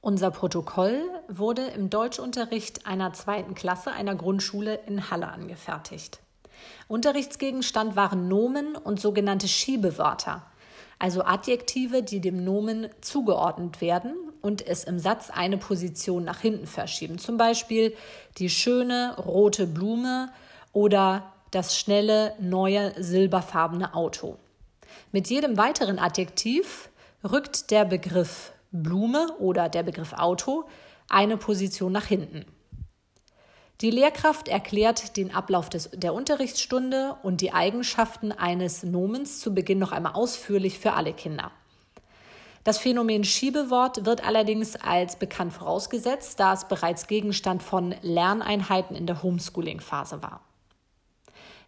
Unser Protokoll wurde im Deutschunterricht einer zweiten Klasse einer Grundschule in Halle angefertigt. Unterrichtsgegenstand waren Nomen und sogenannte Schiebewörter, also Adjektive, die dem Nomen zugeordnet werden und es im Satz eine Position nach hinten verschieben. Zum Beispiel die schöne rote Blume oder das schnelle, neue, silberfarbene Auto. Mit jedem weiteren Adjektiv rückt der Begriff Blume oder der Begriff Auto eine Position nach hinten. Die Lehrkraft erklärt den Ablauf des, der Unterrichtsstunde und die Eigenschaften eines Nomens zu Beginn noch einmal ausführlich für alle Kinder. Das Phänomen Schiebewort wird allerdings als bekannt vorausgesetzt, da es bereits Gegenstand von Lerneinheiten in der Homeschooling-Phase war.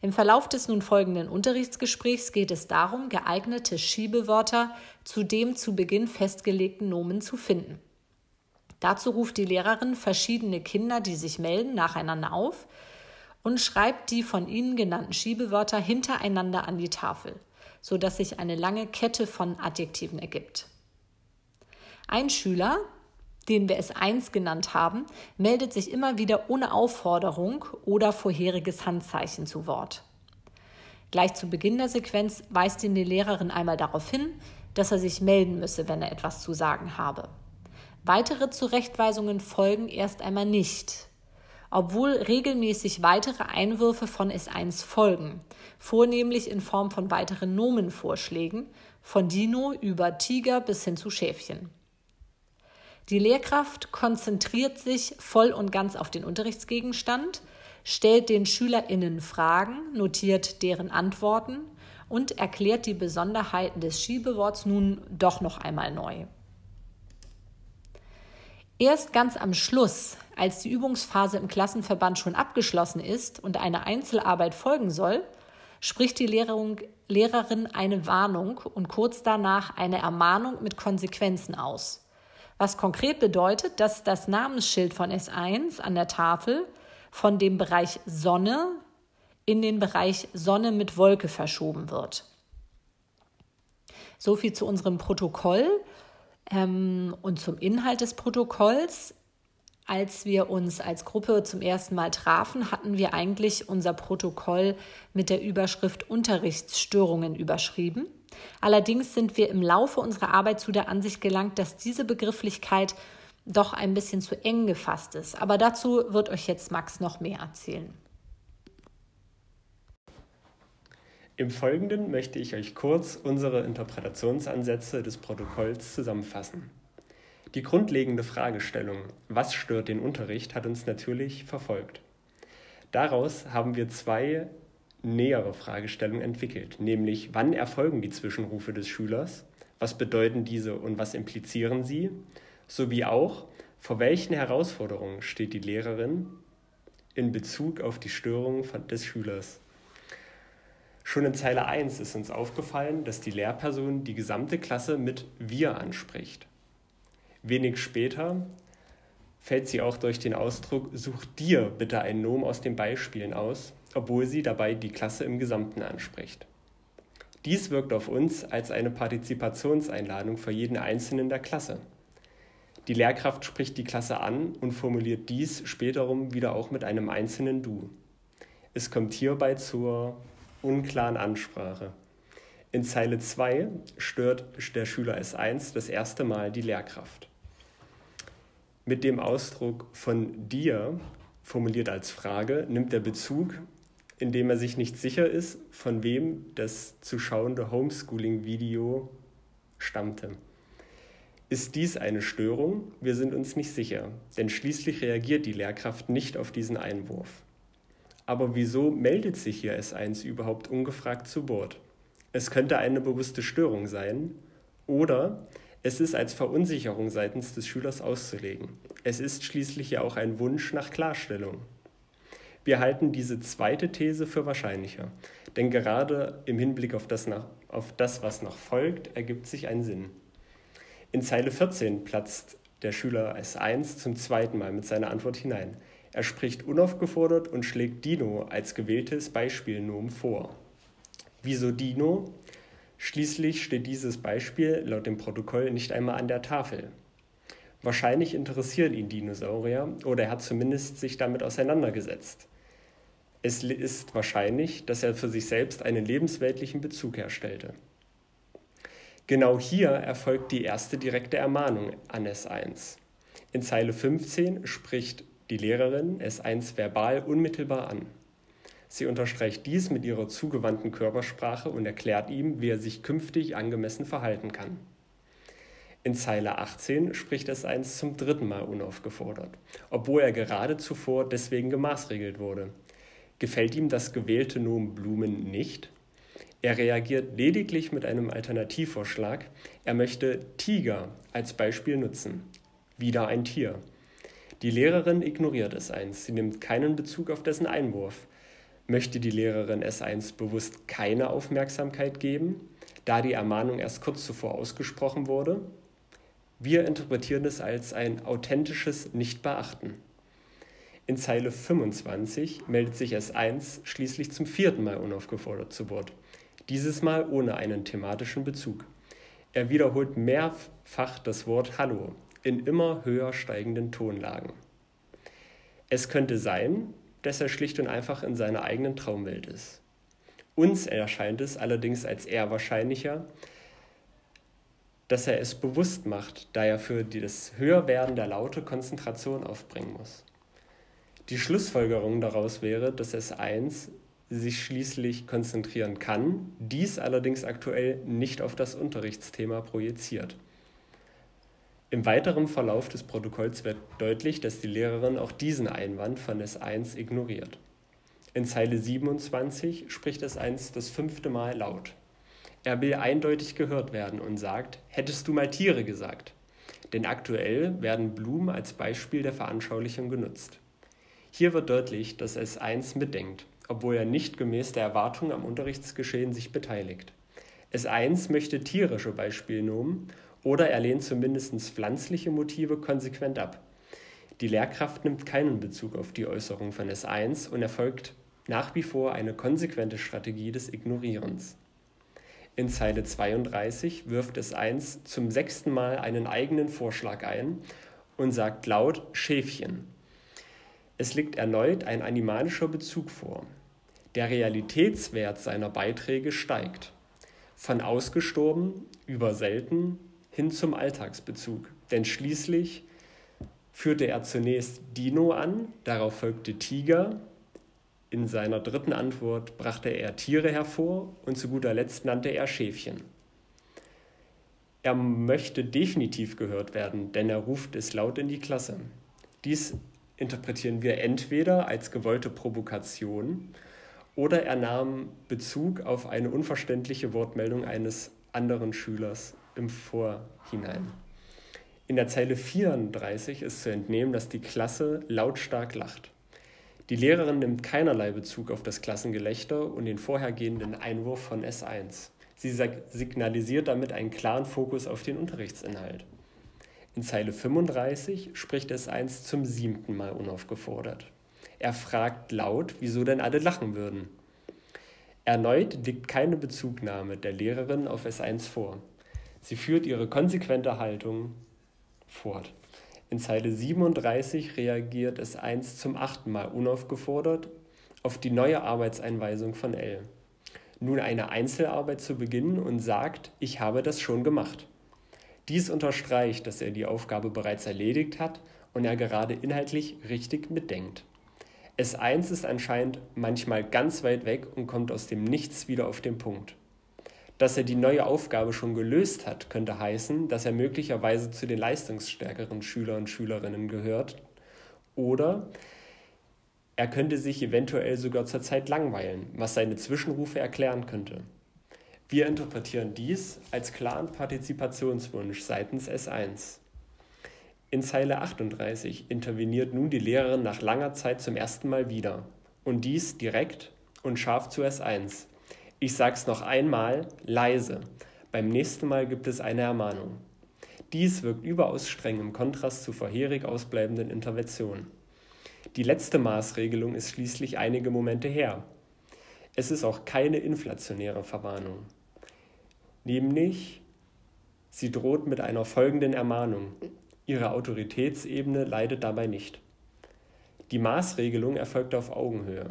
Im Verlauf des nun folgenden Unterrichtsgesprächs geht es darum, geeignete Schiebewörter zu dem zu Beginn festgelegten Nomen zu finden. Dazu ruft die Lehrerin verschiedene Kinder, die sich melden, nacheinander auf und schreibt die von ihnen genannten Schiebewörter hintereinander an die Tafel, sodass sich eine lange Kette von Adjektiven ergibt. Ein Schüler, den wir S1 genannt haben, meldet sich immer wieder ohne Aufforderung oder vorheriges Handzeichen zu Wort. Gleich zu Beginn der Sequenz weist ihn die Lehrerin einmal darauf hin, dass er sich melden müsse, wenn er etwas zu sagen habe. Weitere Zurechtweisungen folgen erst einmal nicht, obwohl regelmäßig weitere Einwürfe von S1 folgen, vornehmlich in Form von weiteren Nomenvorschlägen, von Dino über Tiger bis hin zu Schäfchen. Die Lehrkraft konzentriert sich voll und ganz auf den Unterrichtsgegenstand, stellt den SchülerInnen Fragen, notiert deren Antworten und erklärt die Besonderheiten des Schiebeworts nun doch noch einmal neu. Erst ganz am Schluss, als die Übungsphase im Klassenverband schon abgeschlossen ist und eine Einzelarbeit folgen soll, spricht die Lehrerin, Lehrerin eine Warnung und kurz danach eine Ermahnung mit Konsequenzen aus. Was konkret bedeutet, dass das Namensschild von S1 an der Tafel von dem Bereich Sonne in den Bereich Sonne mit Wolke verschoben wird. So viel zu unserem Protokoll. Ähm, und zum Inhalt des Protokolls, als wir uns als Gruppe zum ersten Mal trafen, hatten wir eigentlich unser Protokoll mit der Überschrift Unterrichtsstörungen überschrieben. Allerdings sind wir im Laufe unserer Arbeit zu der Ansicht gelangt, dass diese Begrifflichkeit doch ein bisschen zu eng gefasst ist. Aber dazu wird euch jetzt Max noch mehr erzählen. Im Folgenden möchte ich euch kurz unsere Interpretationsansätze des Protokolls zusammenfassen. Die grundlegende Fragestellung, was stört den Unterricht, hat uns natürlich verfolgt. Daraus haben wir zwei nähere Fragestellungen entwickelt, nämlich wann erfolgen die Zwischenrufe des Schülers, was bedeuten diese und was implizieren sie, sowie auch, vor welchen Herausforderungen steht die Lehrerin in Bezug auf die Störungen des Schülers. Schon in Zeile 1 ist uns aufgefallen, dass die Lehrperson die gesamte Klasse mit wir anspricht. Wenig später fällt sie auch durch den Ausdruck Such dir bitte ein Nomen aus den Beispielen aus, obwohl sie dabei die Klasse im Gesamten anspricht. Dies wirkt auf uns als eine Partizipationseinladung für jeden Einzelnen der Klasse. Die Lehrkraft spricht die Klasse an und formuliert dies späterum wieder auch mit einem einzelnen Du. Es kommt hierbei zur unklaren Ansprache. In Zeile 2 stört der Schüler S1 das erste Mal die Lehrkraft. Mit dem Ausdruck von dir, formuliert als Frage, nimmt er Bezug, indem er sich nicht sicher ist, von wem das zu schauende Homeschooling-Video stammte. Ist dies eine Störung? Wir sind uns nicht sicher, denn schließlich reagiert die Lehrkraft nicht auf diesen Einwurf. Aber wieso meldet sich hier S1 überhaupt ungefragt zu Bord? Es könnte eine bewusste Störung sein oder es ist als Verunsicherung seitens des Schülers auszulegen. Es ist schließlich ja auch ein Wunsch nach Klarstellung. Wir halten diese zweite These für wahrscheinlicher, denn gerade im Hinblick auf das, nach, auf das, was noch folgt, ergibt sich ein Sinn. In Zeile 14 platzt der Schüler S1 zum zweiten Mal mit seiner Antwort hinein. Er spricht unaufgefordert und schlägt Dino als gewähltes Beispielnomen vor. Wieso Dino? Schließlich steht dieses Beispiel laut dem Protokoll nicht einmal an der Tafel. Wahrscheinlich interessieren ihn Dinosaurier oder er hat zumindest sich damit auseinandergesetzt. Es ist wahrscheinlich, dass er für sich selbst einen lebensweltlichen Bezug herstellte. Genau hier erfolgt die erste direkte Ermahnung an S1. In Zeile 15 spricht die Lehrerin S1 verbal unmittelbar an. Sie unterstreicht dies mit ihrer zugewandten Körpersprache und erklärt ihm, wie er sich künftig angemessen verhalten kann. In Zeile 18 spricht es eins zum dritten Mal unaufgefordert, obwohl er gerade zuvor deswegen gemaßregelt wurde. Gefällt ihm das gewählte Nomen Blumen nicht? Er reagiert lediglich mit einem Alternativvorschlag. Er möchte Tiger als Beispiel nutzen. Wieder ein Tier. Die Lehrerin ignoriert es eins. Sie nimmt keinen Bezug auf dessen Einwurf. Möchte die Lehrerin S1 bewusst keine Aufmerksamkeit geben, da die Ermahnung erst kurz zuvor ausgesprochen wurde? Wir interpretieren es als ein authentisches Nichtbeachten. In Zeile 25 meldet sich S1 schließlich zum vierten Mal unaufgefordert zu Wort, dieses Mal ohne einen thematischen Bezug. Er wiederholt mehrfach das Wort Hallo in immer höher steigenden Tonlagen. Es könnte sein, dass er schlicht und einfach in seiner eigenen Traumwelt ist. Uns erscheint es allerdings als eher wahrscheinlicher, dass er es bewusst macht, da er für das Höherwerden der Laute Konzentration aufbringen muss. Die Schlussfolgerung daraus wäre, dass S1 sich schließlich konzentrieren kann, dies allerdings aktuell nicht auf das Unterrichtsthema projiziert. Im weiteren Verlauf des Protokolls wird deutlich, dass die Lehrerin auch diesen Einwand von S1 ignoriert. In Zeile 27 spricht S1 das fünfte Mal laut. Er will eindeutig gehört werden und sagt, hättest du mal Tiere gesagt? Denn aktuell werden Blumen als Beispiel der Veranschaulichung genutzt. Hier wird deutlich, dass S1 mitdenkt, obwohl er nicht gemäß der Erwartung am Unterrichtsgeschehen sich beteiligt. S1 möchte tierische Beispielnomen oder er lehnt zumindest pflanzliche Motive konsequent ab. Die Lehrkraft nimmt keinen Bezug auf die Äußerung von S1 und erfolgt nach wie vor eine konsequente Strategie des Ignorierens. In Zeile 32 wirft es 1 zum sechsten Mal einen eigenen Vorschlag ein und sagt laut Schäfchen. Es liegt erneut ein animalischer Bezug vor. Der Realitätswert seiner Beiträge steigt. Von ausgestorben über selten hin zum Alltagsbezug. Denn schließlich führte er zunächst Dino an, darauf folgte Tiger, in seiner dritten Antwort brachte er Tiere hervor und zu guter Letzt nannte er Schäfchen. Er möchte definitiv gehört werden, denn er ruft es laut in die Klasse. Dies interpretieren wir entweder als gewollte Provokation oder er nahm Bezug auf eine unverständliche Wortmeldung eines anderen Schülers im Vorhinein. In der Zeile 34 ist zu entnehmen, dass die Klasse lautstark lacht. Die Lehrerin nimmt keinerlei Bezug auf das Klassengelächter und den vorhergehenden Einwurf von S1. Sie signalisiert damit einen klaren Fokus auf den Unterrichtsinhalt. In Zeile 35 spricht S1 zum siebten Mal unaufgefordert. Er fragt laut, wieso denn alle lachen würden. Erneut liegt keine Bezugnahme der Lehrerin auf S1 vor. Sie führt ihre konsequente Haltung fort. In Zeile 37 reagiert es eins zum achten Mal unaufgefordert auf die neue Arbeitseinweisung von L. Nun eine Einzelarbeit zu beginnen und sagt, ich habe das schon gemacht. Dies unterstreicht, dass er die Aufgabe bereits erledigt hat und er gerade inhaltlich richtig mitdenkt. S1 ist anscheinend manchmal ganz weit weg und kommt aus dem Nichts wieder auf den Punkt. Dass er die neue Aufgabe schon gelöst hat, könnte heißen, dass er möglicherweise zu den leistungsstärkeren Schüler und Schülerinnen gehört. Oder er könnte sich eventuell sogar zur Zeit langweilen, was seine Zwischenrufe erklären könnte. Wir interpretieren dies als klaren Partizipationswunsch seitens S1. In Zeile 38 interveniert nun die Lehrerin nach langer Zeit zum ersten Mal wieder. Und dies direkt und scharf zu S1. Ich sag's noch einmal, leise. Beim nächsten Mal gibt es eine Ermahnung. Dies wirkt überaus streng im Kontrast zu vorherig ausbleibenden Interventionen. Die letzte Maßregelung ist schließlich einige Momente her. Es ist auch keine inflationäre Verwarnung. Nämlich, sie droht mit einer folgenden Ermahnung. Ihre Autoritätsebene leidet dabei nicht. Die Maßregelung erfolgt auf Augenhöhe.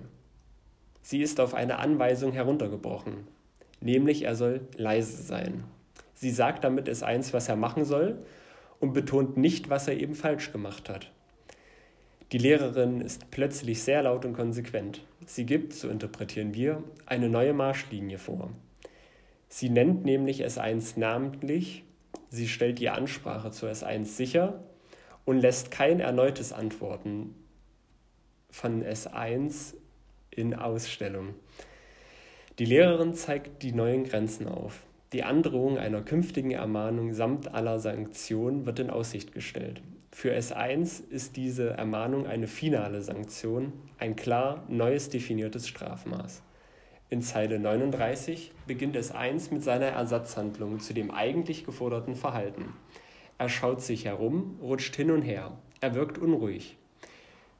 Sie ist auf eine Anweisung heruntergebrochen, nämlich er soll leise sein. Sie sagt damit es eins, was er machen soll und betont nicht, was er eben falsch gemacht hat. Die Lehrerin ist plötzlich sehr laut und konsequent. Sie gibt, so interpretieren wir, eine neue Marschlinie vor. Sie nennt nämlich S1 namentlich, sie stellt die Ansprache zu S1 sicher und lässt kein erneutes Antworten von S1 in Ausstellung. Die Lehrerin zeigt die neuen Grenzen auf. Die Androhung einer künftigen Ermahnung samt aller Sanktionen wird in Aussicht gestellt. Für S1 ist diese Ermahnung eine finale Sanktion, ein klar neues definiertes Strafmaß. In Zeile 39 beginnt S1 mit seiner Ersatzhandlung zu dem eigentlich geforderten Verhalten. Er schaut sich herum, rutscht hin und her. Er wirkt unruhig.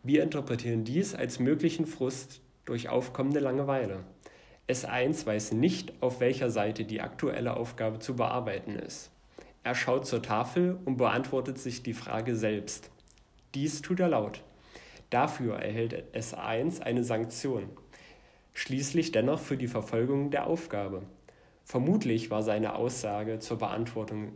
Wir interpretieren dies als möglichen Frust durch aufkommende Langeweile. S1 weiß nicht, auf welcher Seite die aktuelle Aufgabe zu bearbeiten ist. Er schaut zur Tafel und beantwortet sich die Frage selbst. Dies tut er laut. Dafür erhält S1 eine Sanktion. Schließlich dennoch für die Verfolgung der Aufgabe. Vermutlich war seine Aussage zur Beantwortung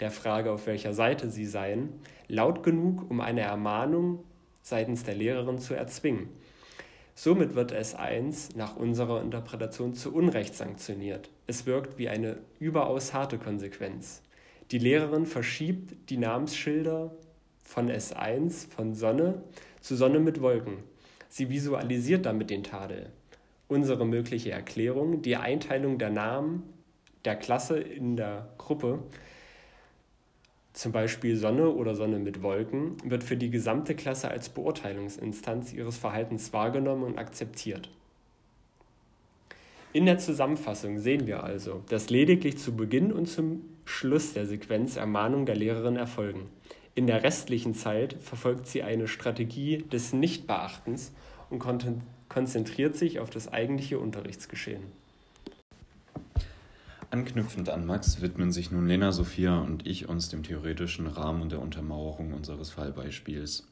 der Frage, auf welcher Seite sie seien, laut genug, um eine Ermahnung seitens der Lehrerin zu erzwingen. Somit wird S1 nach unserer Interpretation zu Unrecht sanktioniert. Es wirkt wie eine überaus harte Konsequenz. Die Lehrerin verschiebt die Namensschilder von S1 von Sonne zu Sonne mit Wolken. Sie visualisiert damit den Tadel. Unsere mögliche Erklärung, die Einteilung der Namen der Klasse in der Gruppe, zum Beispiel Sonne oder Sonne mit Wolken, wird für die gesamte Klasse als Beurteilungsinstanz ihres Verhaltens wahrgenommen und akzeptiert. In der Zusammenfassung sehen wir also, dass lediglich zu Beginn und zum Schluss der Sequenz Ermahnungen der Lehrerin erfolgen. In der restlichen Zeit verfolgt sie eine Strategie des Nichtbeachtens und konzentriert sich auf das eigentliche Unterrichtsgeschehen. Anknüpfend an Max widmen sich nun Lena, Sophia und ich uns dem theoretischen Rahmen der Untermauerung unseres Fallbeispiels.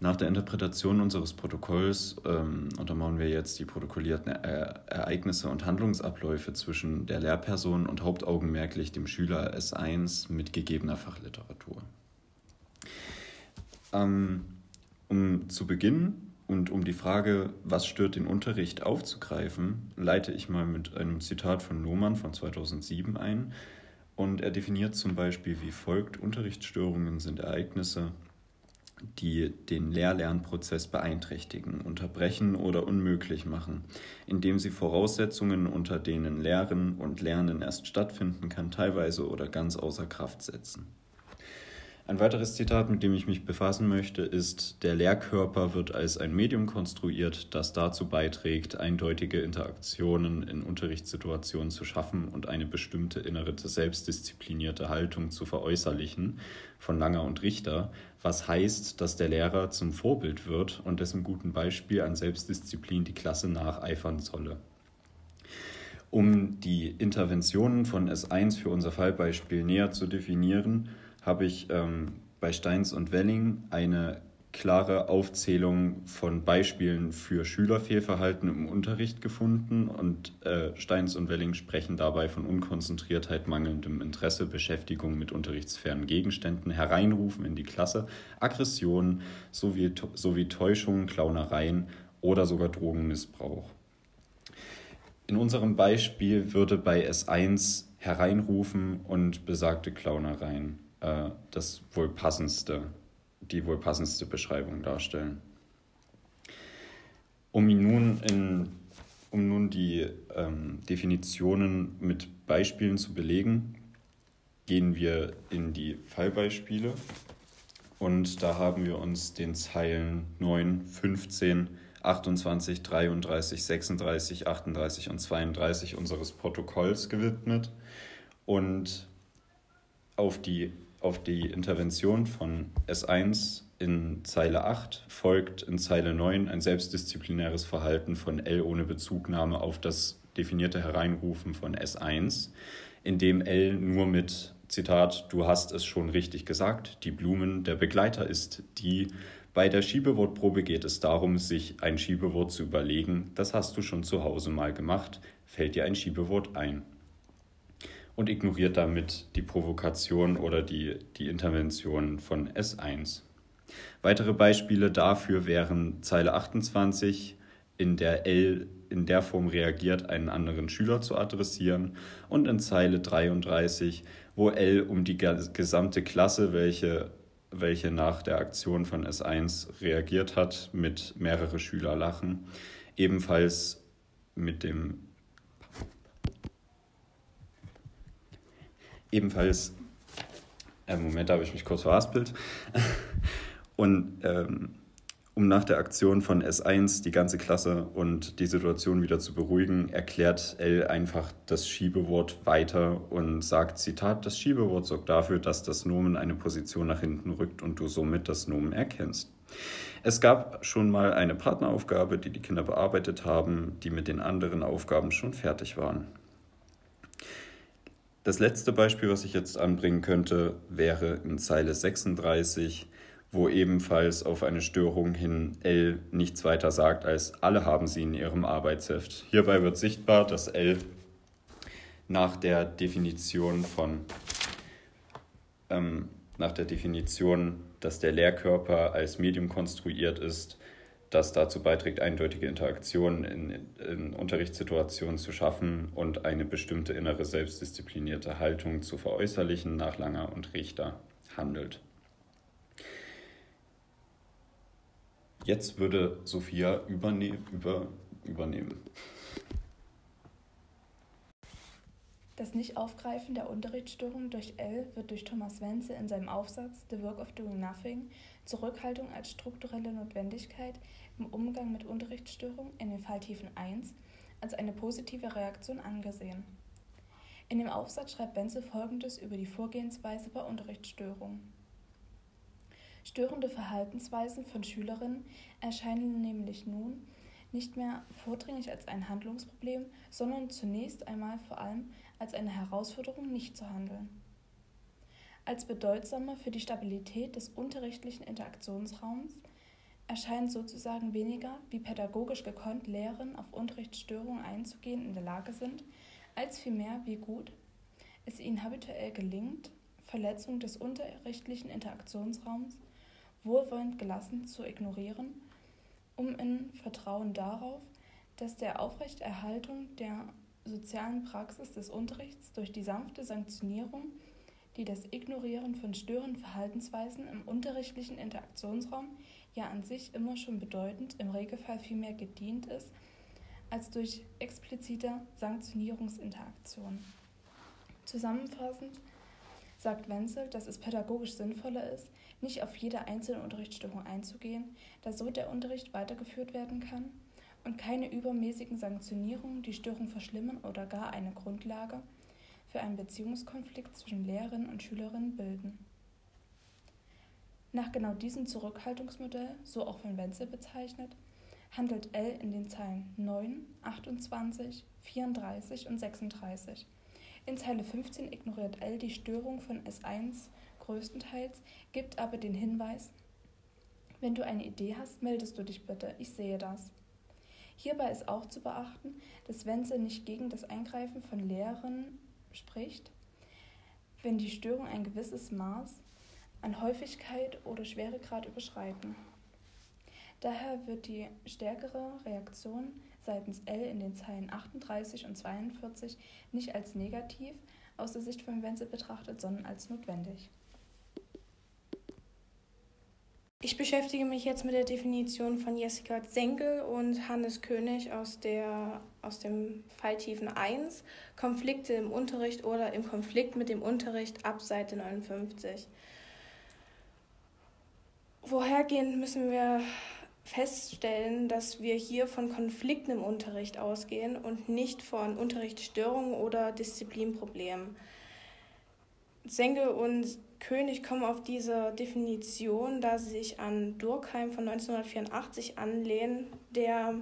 Nach der Interpretation unseres Protokolls ähm, untermauern wir jetzt die protokollierten er Ereignisse und Handlungsabläufe zwischen der Lehrperson und hauptaugenmerklich dem Schüler S1 mit gegebener Fachliteratur. Ähm, um zu beginnen und um die Frage, was stört den Unterricht, aufzugreifen, leite ich mal mit einem Zitat von Lohmann von 2007 ein. Und er definiert zum Beispiel wie folgt, Unterrichtsstörungen sind Ereignisse, die den Lehr-Lernprozess beeinträchtigen, unterbrechen oder unmöglich machen, indem sie Voraussetzungen, unter denen Lehren und Lernen erst stattfinden kann, teilweise oder ganz außer Kraft setzen. Ein weiteres Zitat, mit dem ich mich befassen möchte, ist, der Lehrkörper wird als ein Medium konstruiert, das dazu beiträgt, eindeutige Interaktionen in Unterrichtssituationen zu schaffen und eine bestimmte innere selbstdisziplinierte Haltung zu veräußerlichen, von Langer und Richter, was heißt, dass der Lehrer zum Vorbild wird und dessen guten Beispiel an Selbstdisziplin die Klasse nacheifern solle. Um die Interventionen von S1 für unser Fallbeispiel näher zu definieren, habe ich ähm, bei Steins und Welling eine klare Aufzählung von Beispielen für Schülerfehlverhalten im Unterricht gefunden und äh, Steins und Welling sprechen dabei von Unkonzentriertheit, mangelndem Interesse, Beschäftigung mit unterrichtsfernen Gegenständen, Hereinrufen in die Klasse, Aggressionen sowie, sowie Täuschungen, Clownereien oder sogar Drogenmissbrauch. In unserem Beispiel würde bei S1 Hereinrufen und besagte Clownereien äh, das wohl passendste, die wohl passendste Beschreibung darstellen. Um nun, in, um nun die ähm, Definitionen mit Beispielen zu belegen, gehen wir in die Fallbeispiele und da haben wir uns den Zeilen 9, 15, 28, 33, 36, 38 und 32 unseres Protokolls gewidmet und auf die auf die Intervention von S1 in Zeile 8 folgt in Zeile 9 ein selbstdisziplinäres Verhalten von L ohne Bezugnahme auf das definierte Hereinrufen von S1, in dem L nur mit Zitat, du hast es schon richtig gesagt, die Blumen der Begleiter ist die. Bei der Schiebewortprobe geht es darum, sich ein Schiebewort zu überlegen. Das hast du schon zu Hause mal gemacht. Fällt dir ein Schiebewort ein? Und ignoriert damit die Provokation oder die, die Intervention von S1. Weitere Beispiele dafür wären Zeile 28, in der L in der Form reagiert, einen anderen Schüler zu adressieren, und in Zeile 33, wo L um die gesamte Klasse, welche, welche nach der Aktion von S1 reagiert hat, mit mehrere Schüler lachen, ebenfalls mit dem ebenfalls äh, Moment, da habe ich mich kurz verhaspelt. Und ähm, um nach der Aktion von S1 die ganze Klasse und die Situation wieder zu beruhigen, erklärt L einfach das Schiebewort weiter und sagt, Zitat, das Schiebewort sorgt dafür, dass das Nomen eine Position nach hinten rückt und du somit das Nomen erkennst. Es gab schon mal eine Partneraufgabe, die die Kinder bearbeitet haben, die mit den anderen Aufgaben schon fertig waren. Das letzte Beispiel, was ich jetzt anbringen könnte, wäre in Zeile 36 wo ebenfalls auf eine Störung hin L nichts weiter sagt als alle haben sie in ihrem Arbeitsheft. Hierbei wird sichtbar, dass L nach der Definition von ähm, nach der Definition, dass der Lehrkörper als Medium konstruiert ist, das dazu beiträgt, eindeutige Interaktionen in, in Unterrichtssituationen zu schaffen und eine bestimmte innere selbstdisziplinierte Haltung zu veräußerlichen nach Langer und Richter handelt. Jetzt würde Sophia überne über übernehmen. Das Nicht-Aufgreifen der Unterrichtsstörung durch L wird durch Thomas Wenzel in seinem Aufsatz The Work of Doing Nothing Zurückhaltung als strukturelle Notwendigkeit im Umgang mit Unterrichtsstörung in den Falltiefen 1 als eine positive Reaktion angesehen. In dem Aufsatz schreibt Wenzel folgendes über die Vorgehensweise bei Unterrichtsstörungen. Störende Verhaltensweisen von Schülerinnen erscheinen nämlich nun nicht mehr vordringlich als ein Handlungsproblem, sondern zunächst einmal vor allem als eine Herausforderung, nicht zu handeln. Als bedeutsamer für die Stabilität des unterrichtlichen Interaktionsraums erscheint sozusagen weniger, wie pädagogisch gekonnt Lehrerinnen auf Unterrichtsstörungen einzugehen in der Lage sind, als vielmehr, wie gut es ihnen habituell gelingt, Verletzung des unterrichtlichen Interaktionsraums wohlwollend gelassen zu ignorieren, um in Vertrauen darauf, dass der Aufrechterhaltung der sozialen Praxis des Unterrichts durch die sanfte Sanktionierung, die das Ignorieren von störenden Verhaltensweisen im unterrichtlichen Interaktionsraum ja an sich immer schon bedeutend, im Regelfall vielmehr gedient ist, als durch explizite Sanktionierungsinteraktion. Zusammenfassend sagt Wenzel, dass es pädagogisch sinnvoller ist, nicht auf jede einzelne Unterrichtsstörung einzugehen, da so der Unterricht weitergeführt werden kann und keine übermäßigen Sanktionierungen die Störung verschlimmern oder gar eine Grundlage für einen Beziehungskonflikt zwischen Lehrerinnen und Schülerinnen bilden. Nach genau diesem Zurückhaltungsmodell, so auch von Wenzel bezeichnet, handelt L in den Zeilen 9, 28, 34 und 36. In Zeile 15 ignoriert L die Störung von S1 größtenteils, gibt aber den Hinweis, wenn du eine Idee hast, meldest du dich bitte, ich sehe das. Hierbei ist auch zu beachten, dass Wenzel nicht gegen das Eingreifen von Lehrern spricht, wenn die Störungen ein gewisses Maß an Häufigkeit oder Schweregrad überschreiten. Daher wird die stärkere Reaktion seitens L in den Zeilen 38 und 42 nicht als negativ aus der Sicht von Wenzel betrachtet, sondern als notwendig. Ich beschäftige mich jetzt mit der Definition von Jessica Senkel und Hannes König aus, der, aus dem Falltiefen 1, Konflikte im Unterricht oder im Konflikt mit dem Unterricht ab Seite 59. Vorhergehend müssen wir feststellen, dass wir hier von Konflikten im Unterricht ausgehen und nicht von Unterrichtsstörungen oder Disziplinproblemen. Senkel und König kommen auf diese Definition, da sie sich an Durkheim von 1984 anlehnen, der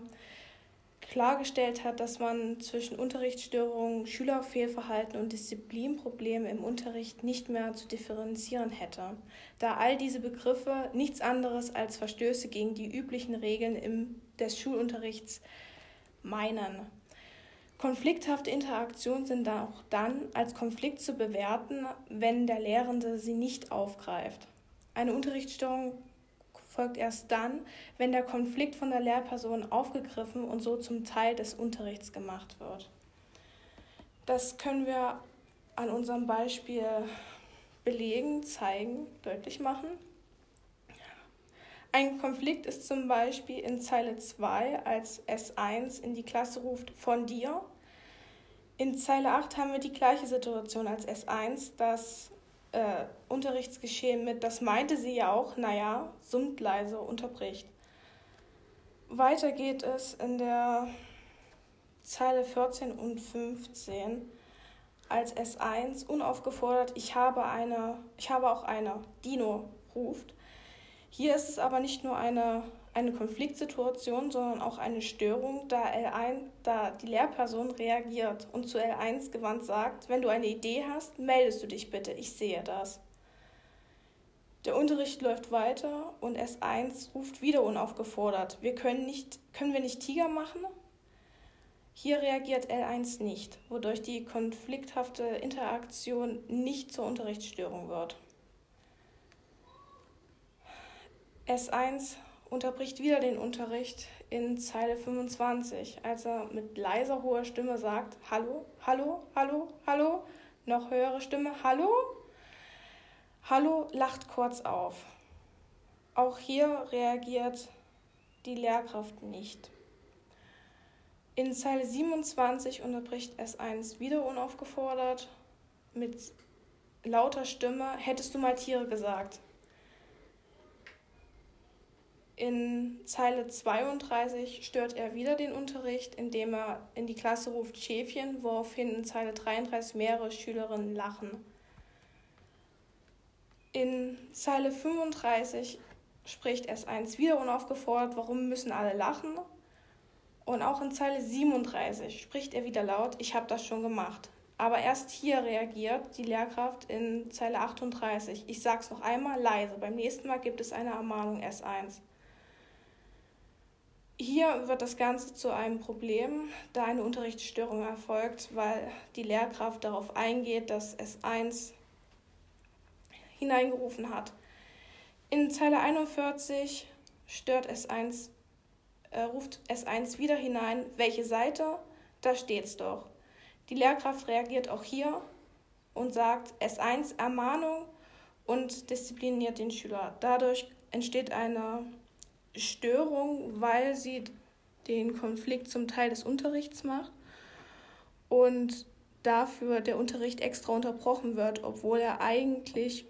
klargestellt hat, dass man zwischen Unterrichtsstörungen, Schülerfehlverhalten und Disziplinproblemen im Unterricht nicht mehr zu differenzieren hätte, da all diese Begriffe nichts anderes als Verstöße gegen die üblichen Regeln im, des Schulunterrichts meinen. Konflikthafte Interaktionen sind auch dann als Konflikt zu bewerten, wenn der Lehrende sie nicht aufgreift. Eine Unterrichtsstörung folgt erst dann, wenn der Konflikt von der Lehrperson aufgegriffen und so zum Teil des Unterrichts gemacht wird. Das können wir an unserem Beispiel belegen, zeigen, deutlich machen. Ein Konflikt ist zum Beispiel in Zeile 2, als S1 in die Klasse ruft, von dir. In Zeile 8 haben wir die gleiche Situation als S1, dass äh, Unterrichtsgeschehen mit, das meinte sie ja auch, naja, summt leise, unterbricht. Weiter geht es in der Zeile 14 und 15 als S1 unaufgefordert, ich habe eine, ich habe auch eine, Dino ruft. Hier ist es aber nicht nur eine eine Konfliktsituation, sondern auch eine Störung, da L1, da die Lehrperson reagiert und zu L1 gewandt sagt, wenn du eine Idee hast, meldest du dich bitte, ich sehe das. Der Unterricht läuft weiter und S1 ruft wieder unaufgefordert. Wir können nicht, können wir nicht Tiger machen? Hier reagiert L1 nicht, wodurch die konflikthafte Interaktion nicht zur Unterrichtsstörung wird. S1 unterbricht wieder den Unterricht in Zeile 25, als er mit leiser hoher Stimme sagt, Hallo, hallo, hallo, hallo, noch höhere Stimme, Hallo. Hallo lacht kurz auf. Auch hier reagiert die Lehrkraft nicht. In Zeile 27 unterbricht S1 wieder unaufgefordert mit lauter Stimme, hättest du mal Tiere gesagt. In Zeile 32 stört er wieder den Unterricht, indem er in die Klasse ruft Schäfchen, woraufhin in Zeile 33 mehrere Schülerinnen lachen. In Zeile 35 spricht S1 wieder unaufgefordert, warum müssen alle lachen? Und auch in Zeile 37 spricht er wieder laut, ich habe das schon gemacht. Aber erst hier reagiert die Lehrkraft in Zeile 38. Ich sag's noch einmal leise, beim nächsten Mal gibt es eine Ermahnung S1. Hier wird das Ganze zu einem Problem, da eine Unterrichtsstörung erfolgt, weil die Lehrkraft darauf eingeht, dass S1 hineingerufen hat. In Zeile 41 stört S1, äh, ruft S1 wieder hinein, welche Seite? Da steht's doch. Die Lehrkraft reagiert auch hier und sagt S1 Ermahnung und diszipliniert den Schüler. Dadurch entsteht eine Störung, weil sie den Konflikt zum Teil des Unterrichts macht und dafür der Unterricht extra unterbrochen wird, obwohl er eigentlich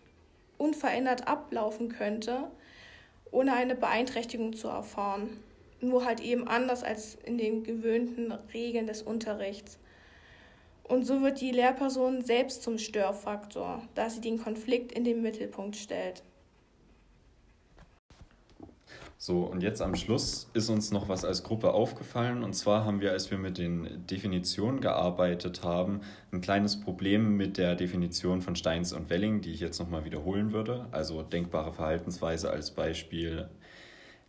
unverändert ablaufen könnte, ohne eine Beeinträchtigung zu erfahren. Nur halt eben anders als in den gewöhnten Regeln des Unterrichts. Und so wird die Lehrperson selbst zum Störfaktor, da sie den Konflikt in den Mittelpunkt stellt. So, und jetzt am Schluss ist uns noch was als Gruppe aufgefallen. Und zwar haben wir, als wir mit den Definitionen gearbeitet haben, ein kleines Problem mit der Definition von Steins und Welling, die ich jetzt nochmal wiederholen würde. Also denkbare Verhaltensweise als Beispiel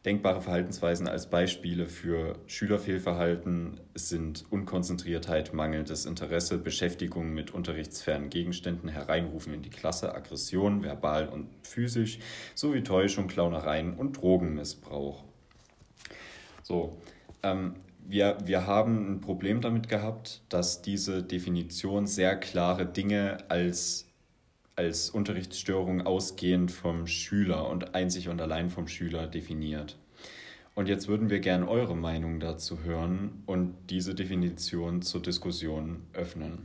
Denkbare Verhaltensweisen als Beispiele für Schülerfehlverhalten sind Unkonzentriertheit, mangelndes Interesse, Beschäftigung mit unterrichtsfernen Gegenständen, Hereinrufen in die Klasse, Aggression, verbal und physisch, sowie Täuschung, Clownereien und Drogenmissbrauch. So, ähm, wir, wir haben ein Problem damit gehabt, dass diese Definition sehr klare Dinge als als Unterrichtsstörung ausgehend vom Schüler und einzig und allein vom Schüler definiert. Und jetzt würden wir gerne eure Meinung dazu hören und diese Definition zur Diskussion öffnen.